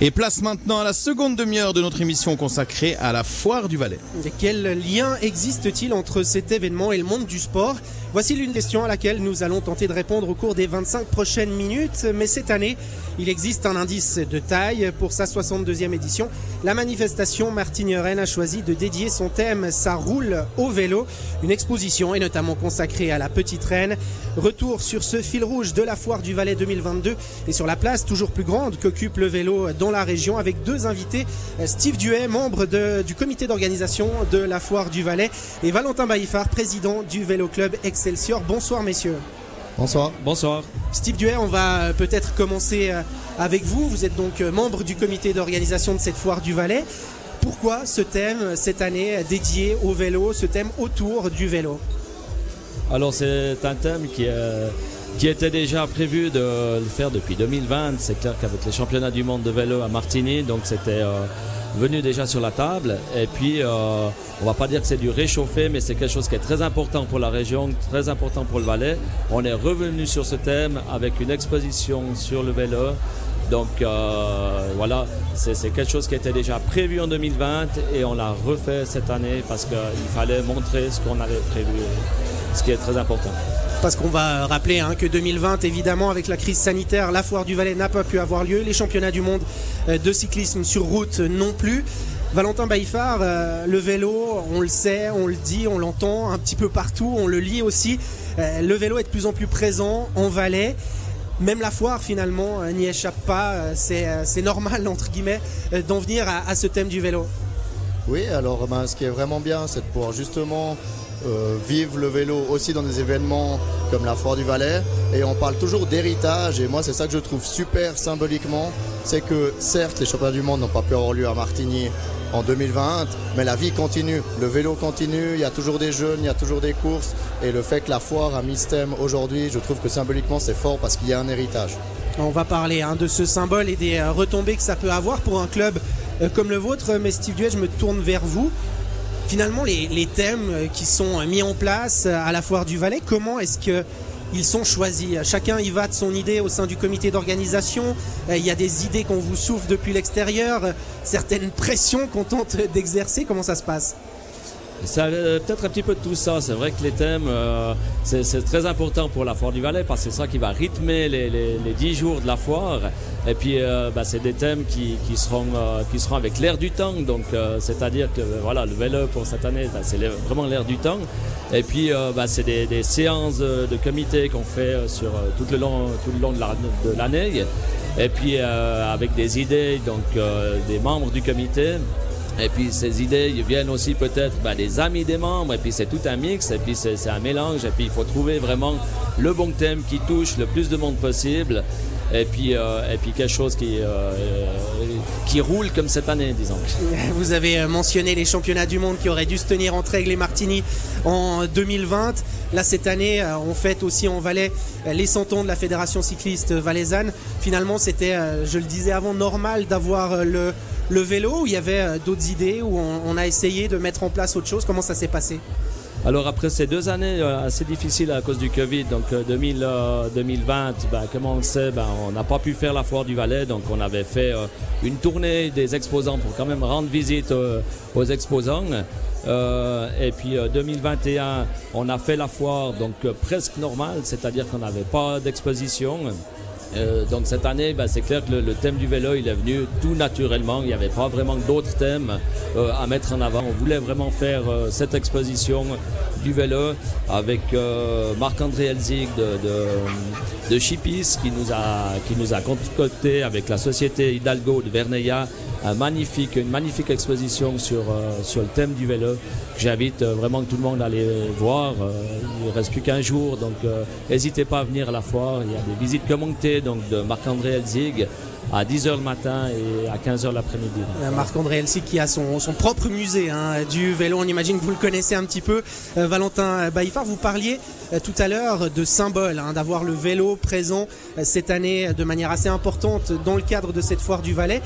Et place maintenant à la seconde demi-heure de notre émission consacrée à la foire du Valais. Quel lien existe-t-il entre cet événement et le monde du sport? Voici l'une question à laquelle nous allons tenter de répondre au cours des 25 prochaines minutes. Mais cette année, il existe un indice de taille pour sa 62e édition. La manifestation Martigny-Rennes a choisi de dédier son thème Ça roule au vélo. Une exposition est notamment consacrée à la Petite Reine. Retour sur ce fil rouge de la foire du Valais 2022 et sur la place toujours plus grande qu'occupe le vélo la région avec deux invités. Steve Duet, membre du comité d'organisation de la foire du Valais et Valentin Baïfard, président du vélo club Excelsior. Bonsoir messieurs. Bonsoir. Bonsoir. Steve Duet, on va peut-être commencer euh, avec vous. Vous êtes donc euh, membre du comité d'organisation de cette foire du Valais. Pourquoi ce thème cette année dédié au vélo, ce thème autour du vélo? Alors c'est un thème qui, euh, qui était déjà prévu de le faire depuis 2020. C'est clair qu'avec les championnats du monde de vélo à Martigny, donc c'était venu déjà sur la table. Et puis, euh, on va pas dire que c'est du réchauffé, mais c'est quelque chose qui est très important pour la région, très important pour le Valais. On est revenu sur ce thème avec une exposition sur le vélo. Donc euh, voilà, c'est quelque chose qui était déjà prévu en 2020 et on l'a refait cette année parce qu'il fallait montrer ce qu'on avait prévu, ce qui est très important parce qu'on va rappeler hein, que 2020, évidemment, avec la crise sanitaire, la foire du Valais n'a pas pu avoir lieu, les championnats du monde euh, de cyclisme sur route non plus. Valentin Baïfard, euh, le vélo, on le sait, on le dit, on l'entend un petit peu partout, on le lit aussi. Euh, le vélo est de plus en plus présent en Valais. Même la foire finalement n'y échappe pas. C'est normal entre guillemets d'en venir à, ce thème du vélo. Oui, alors ben, ce qui est vraiment bien, c'est de pouvoir justement euh, vivre le vélo aussi dans des événements comme la Foire du Valais. Et on parle toujours d'héritage. Et moi, c'est ça que je trouve super symboliquement. C'est que certes, les championnats du monde n'ont pas pu avoir lieu à Martigny en 2020, mais la vie continue. Le vélo continue. Il y a toujours des jeunes, il y a toujours des courses. Et le fait que la foire a mis ce thème aujourd'hui, je trouve que symboliquement, c'est fort parce qu'il y a un héritage. On va parler hein, de ce symbole et des euh, retombées que ça peut avoir pour un club euh, comme le vôtre. Mais Steve Duet, je me tourne vers vous finalement les, thèmes euh, qui sont mis en place euh, à la foire du Valais, comment est-ce que ils sont choisis? Chacun y va de son idée au sein du comité d'organisation. Euh, il y a des idées qu'on vous souffle depuis l'extérieur, certaines pressions qu'on tente d'exercer. Comment ça se passe? Ça peut-être un petit peu de tout ça. C'est vrai que les thèmes, euh, c'est très important pour la foire du Valais parce que c'est ça qui va rythmer les, les 10 jours de la foire. Et puis, euh, bah, c'est des thèmes qui, seront, euh, qui seront avec l'air du temps. Donc, c'est-à-dire que voilà, le vélo pour cette année, bah, c'est vraiment l'air du temps. Et puis, bah, c'est des, des, séances de comité qu'on fait sur tout le long, tout le long de l'année. Et puis, avec des idées donc des membres du comité. Et puis ces idées viennent aussi peut-être ben, des amis des membres, et puis c'est tout un mix, et puis c'est un mélange, et puis il faut trouver vraiment le bon thème qui touche le plus de monde possible, et puis, euh, et puis quelque chose qui, euh, qui roule comme cette année, disons. Vous avez mentionné les championnats du monde qui auraient dû se tenir entre Aigle et Martigny en 2020. Là, cette année, euh, on fête aussi en Valais les 100 ans de la Fédération cycliste valaisanne. Finalement, c'était, je le disais avant, normal d'avoir le le vélo il y avait euh, d'autres idées où on, a essayé de mettre en place autre chose? Comment ça s'est passé? Alors après ces deux années euh, assez difficiles à cause du Covid, donc 2000, euh, 2020, ben, comme on le sait, ben, on n'a pas pu faire la foire du Valais, donc on avait fait une tournée des exposants pour quand même rendre visite aux exposants. et puis 2021, on a fait la foire donc presque normale, c'est-à-dire qu'on n'avait pas d'exposition. Euh, donc cette année, bah, c'est clair que le, thème du vélo, il est venu tout naturellement. Il n'y avait pas vraiment d'autres thèmes euh, à mettre en avant. On voulait vraiment faire euh, cette exposition du vélo avec Marc-André Elzig de, Chipis qui nous a qui a concocté avec la société Hidalgo de Verneia une magnifique exposition sur, sur le thème du vélo. J'invite vraiment tout le monde à aller voir. il ne reste plus qu'un jour, donc n'hésitez pas à venir à la foire. Il y a des visites commentées donc de Marc-André Elzig à 10h le matin et à 15h l'après-midi. Euh, Marc-André Elzig qui a son, son propre musée hein, du vélo, on imagine que vous le connaissez un petit peu. Euh, Valentin Baïfard, vous parliez euh, tout à l'heure de symbole, hein, d'avoir le vélo présent cette année de manière assez importante dans le cadre de cette foire du Valais.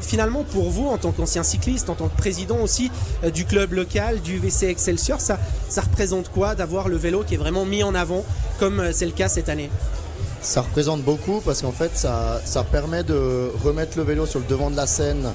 finalement, pour vous, en tant qu'ancien cycliste, en tant que président aussi du club local, du VC Excelsior, ça, ça représente quoi d'avoir le vélo qui est vraiment mis en avant comme c'est le cas cette année? Ça représente beaucoup parce qu'en fait, ça, ça permet de remettre le vélo sur le devant de la scène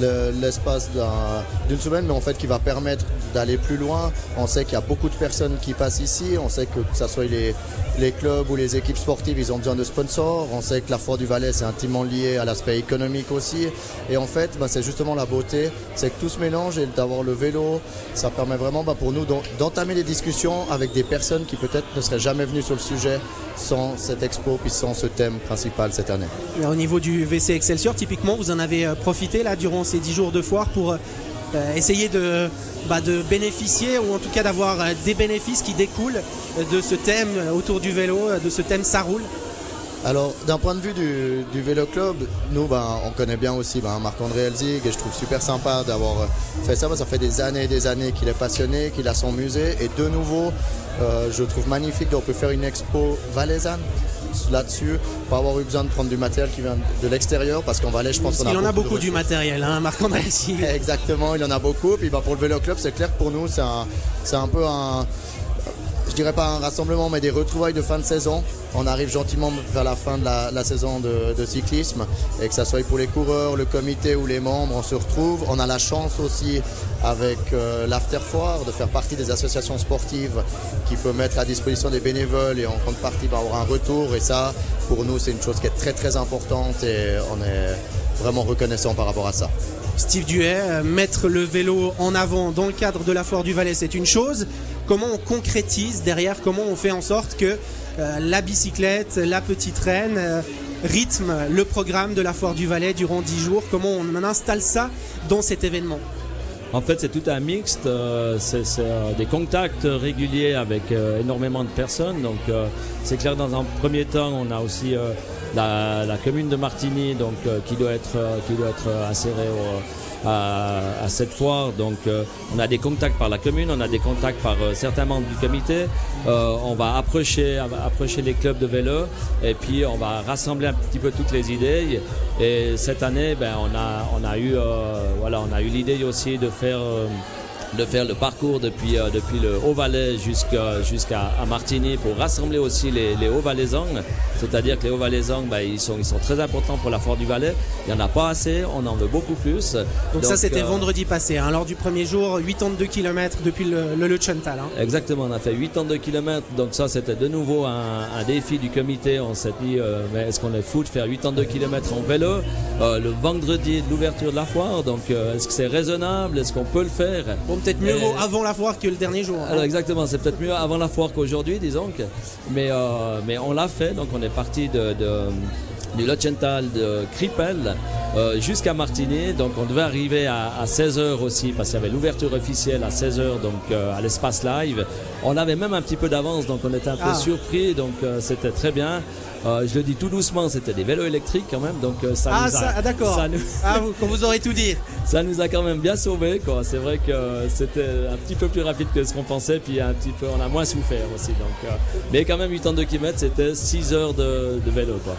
l'espace d'un- d'une semaine, mais en fait qui va permettre d'aller plus loin. On sait qu'il y a beaucoup de personnes qui passent ici. On sait que que ce soit les, les clubs ou les équipes sportives, ils ont besoin de sponsors. On sait que la Foire du Valais, c'est intimement lié à l'aspect économique aussi. Et en fait, bah, c'est justement la beauté, c'est que tout se mélange et d'avoir le vélo, ça permet vraiment bah, pour nous d'en- d'entamer des discussions avec des personnes qui peut-être ne seraient jamais venues sur le sujet sans cette expo puis sans ce thème principal cette année. Au niveau du VC Excelsior, typiquement, vous en avez euh, profité là durant ces 10 jours de foire pour euh, essayer de, bah, de bénéficier ou en tout cas d'avoir euh, des bénéfices qui découlent de ce thème autour du vélo, euh, de ce thème ça roule. Alors, d'un point de vue du, du vélo club, nous, ben, on connaît bien aussi ben, Marc-André Elzig et je trouve super sympa d'avoir euh, fait ça. Ça fait des années et des années qu'il est passionné, qu'il a son musée. Et de nouveau, euh, je trouve magnifique qu'on peut faire une expo valaisanne là-dessus, pas avoir eu besoin de prendre du matériel qui vient de l'extérieur parce qu'en Valais, je pense qu'on a Il en a beaucoup du matériel, hein, Marc-André. Exactement, il y en a beaucoup. Puis bah, pour le vélo club, c'est clair que pour nous, c'est un, peu un, dirais pas un rassemblement, mais des retrouvailles de fin de saison. On arrive gentiment vers la fin de la, saison de, cyclisme et que ça soit pour les coureurs, le comité ou les membres, on se retrouve. On a la chance aussi avec euh, de faire partie des associations sportives qui peut mettre à disposition des bénévoles et en contrepartie avoir un retour. Et ça, pour nous, c'est une chose qui est très très importante et on est vraiment reconnaissant par rapport à ça. Steve Duet, euh, mettre le vélo en avant dans le cadre de la Foire du Valais, c'est une chose. Comment on concrétise derrière Comment on fait en sorte que euh, la bicyclette, la petite reine euh, rythme le programme de la Foire du Valais durant 10 jours Comment on installe ça dans cet événement? En fait, c'est tout un mixte. euh, c'est des contacts réguliers avec énormément de personnes. Donc, c'est clair, dans un premier temps, on a aussi la, commune de Martigny, donc qui doit être qui doit être insérée au- à, à cette foire. Donc, euh, on a des contacts par la commune, on a des contacts par euh, certains membres du comité. Euh, on va approcher approcher les clubs de vélo et puis on va rassembler un petit peu toutes les idées. Et cette année, ben, on a on a eu voilà, on a eu l'idée aussi de faire de faire le parcours depuis, euh, depuis le Haut-Valais jusqu'à Martigny pour rassembler aussi les, les Hauts-Valaisans. C'est-à-dire que les Hauts-Valaisans, ben, ils, sont, ils sont très importants pour la Foire du Valais. Il n'y en a pas assez, on en veut beaucoup plus. Donc, ça, c'était euh, vendredi passé. hein, lors du premier jour, 82 km depuis le, le Leuchtturmtal, hein. Exactement, on a fait 82 km, donc ça c'était de nouveau un, un défi du comité. On s'est dit, euh, mais est-ce qu'on est fou de faire 82 km en vélo? Euh, le vendredi de l'ouverture de la foire Donc euh, est-ce que c'est raisonnable? Est-ce qu'on peut le faire? Bon, peut-être mieux Et- vaut avant la foire que le dernier jour. hein. Alors exactement, c'est peut-être mieux avant la foire qu'aujourd'hui, disons. que- Mais, euh, mais on l'a fait, donc on est parti de, de- du Lochental de Krippel euh, jusqu'à Martigny. Donc on devait arriver à, 16h aussi, parce qu'il y avait l'ouverture officielle à 16h donc euh, à l'espace live. On avait même un petit peu d'avance, donc on était un peu Ah. surpris, donc euh, c'était très bien. Euh, je le dis tout doucement, c'était des vélos électriques quand même, donc euh, ça Ah, nous a, ah, d'accord. nous- Ah, vous, quand vous aurez tout dit. ça nous a quand même bien sauvé quoi. C'est vrai que c'était un petit peu plus rapide que ce qu'on pensait, puis un petit peu, on a moins souffert aussi. Donc, euh, mais quand même 82 km, c'était 6 heures de, de vélo quoi,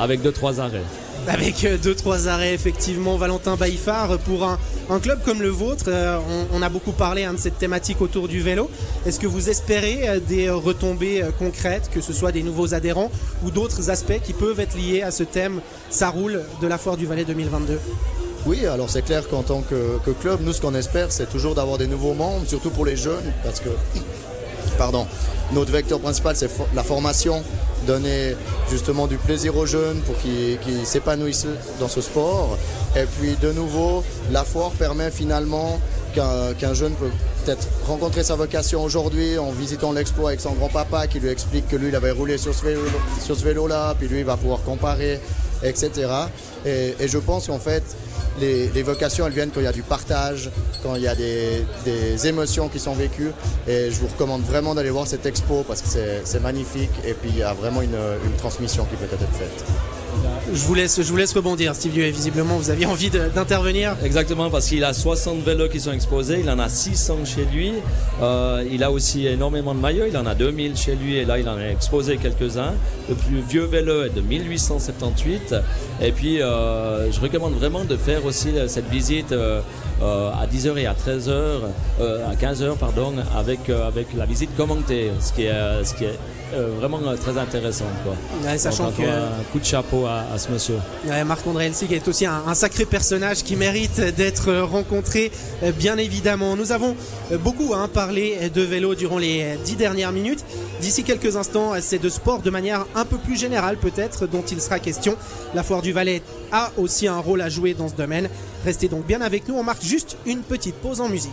avec 2-3 arrêts. Avec euh, deux trois arrêts effectivement, Valentin Baïfard pour un, un club comme le vôtre. euh, on, on a beaucoup parlé hein, de cette thématique autour du vélo. Est-ce que vous espérez euh, des retombées euh, concrètes, que ce soit des nouveaux adhérents ou d'autres aspects qui peuvent être liés à ce thème ça roule de la foire du Valais 2022 Oui, alors c'est clair qu'en tant que, que club, nous ce qu'on espère, c'est toujours d'avoir des nouveaux membres, surtout pour les jeunes, parce que, pardon, notre vecteur principal, c'est la formation, donner justement du plaisir aux jeunes pour qu'ils s'épanouissent dans ce sport. Et puis de nouveau, la foire permet finalement qu'un jeune peut peut-être rencontrer sa vocation aujourd'hui en visitant l'expo avec son grand-papa qui lui explique que lui, il avait roulé sur ce vélo- vélo-là, puis lui, il va pouvoir comparer, etc. Et, et je pense qu'en fait, les, les vocations, elles viennent quand il y a du partage, quand il y a des, émotions qui sont vécues. Et je vous recommande vraiment d'aller voir cette expo parce que c'est- magnifique et puis il y a vraiment une transmission qui peut être faite. Je vous laisse, je vous laisse rebondir, Steve Duet. Visiblement, vous aviez envie d'intervenir. Exactement, parce qu'il a 60 vélos qui sont exposés, il en a 600 chez lui. Euh, il a aussi énormément de maillots, il en a 2000 chez lui et là il en a exposé quelques-uns. Le plus vieux vélo est de 1878. Et puis euh, je recommande vraiment de faire aussi euh, cette visite à 10h et à 13h, euh, à 15h, pardon, avec, euh, avec la visite commentée, ce qui est, euh, ce qui est euh, vraiment euh, très intéressant. Quoi. Ouais, sachant Donc, que Un coup de chapeau à, à ce monsieur. Ouais, Marc-André Elsig est aussi un, un sacré personnage qui mérite d'être euh, rencontré, euh, bien évidemment. Nous avons euh, beaucoup hein, parlé de vélo durant les euh, dix dernières minutes. D'ici quelques instants, euh, c'est de sport de manière un peu plus générale peut-être dont il sera question. La Foire du Valais a aussi un rôle à jouer dans ce domaine. Restez donc bien avec nous, on marque juste une petite pause en musique.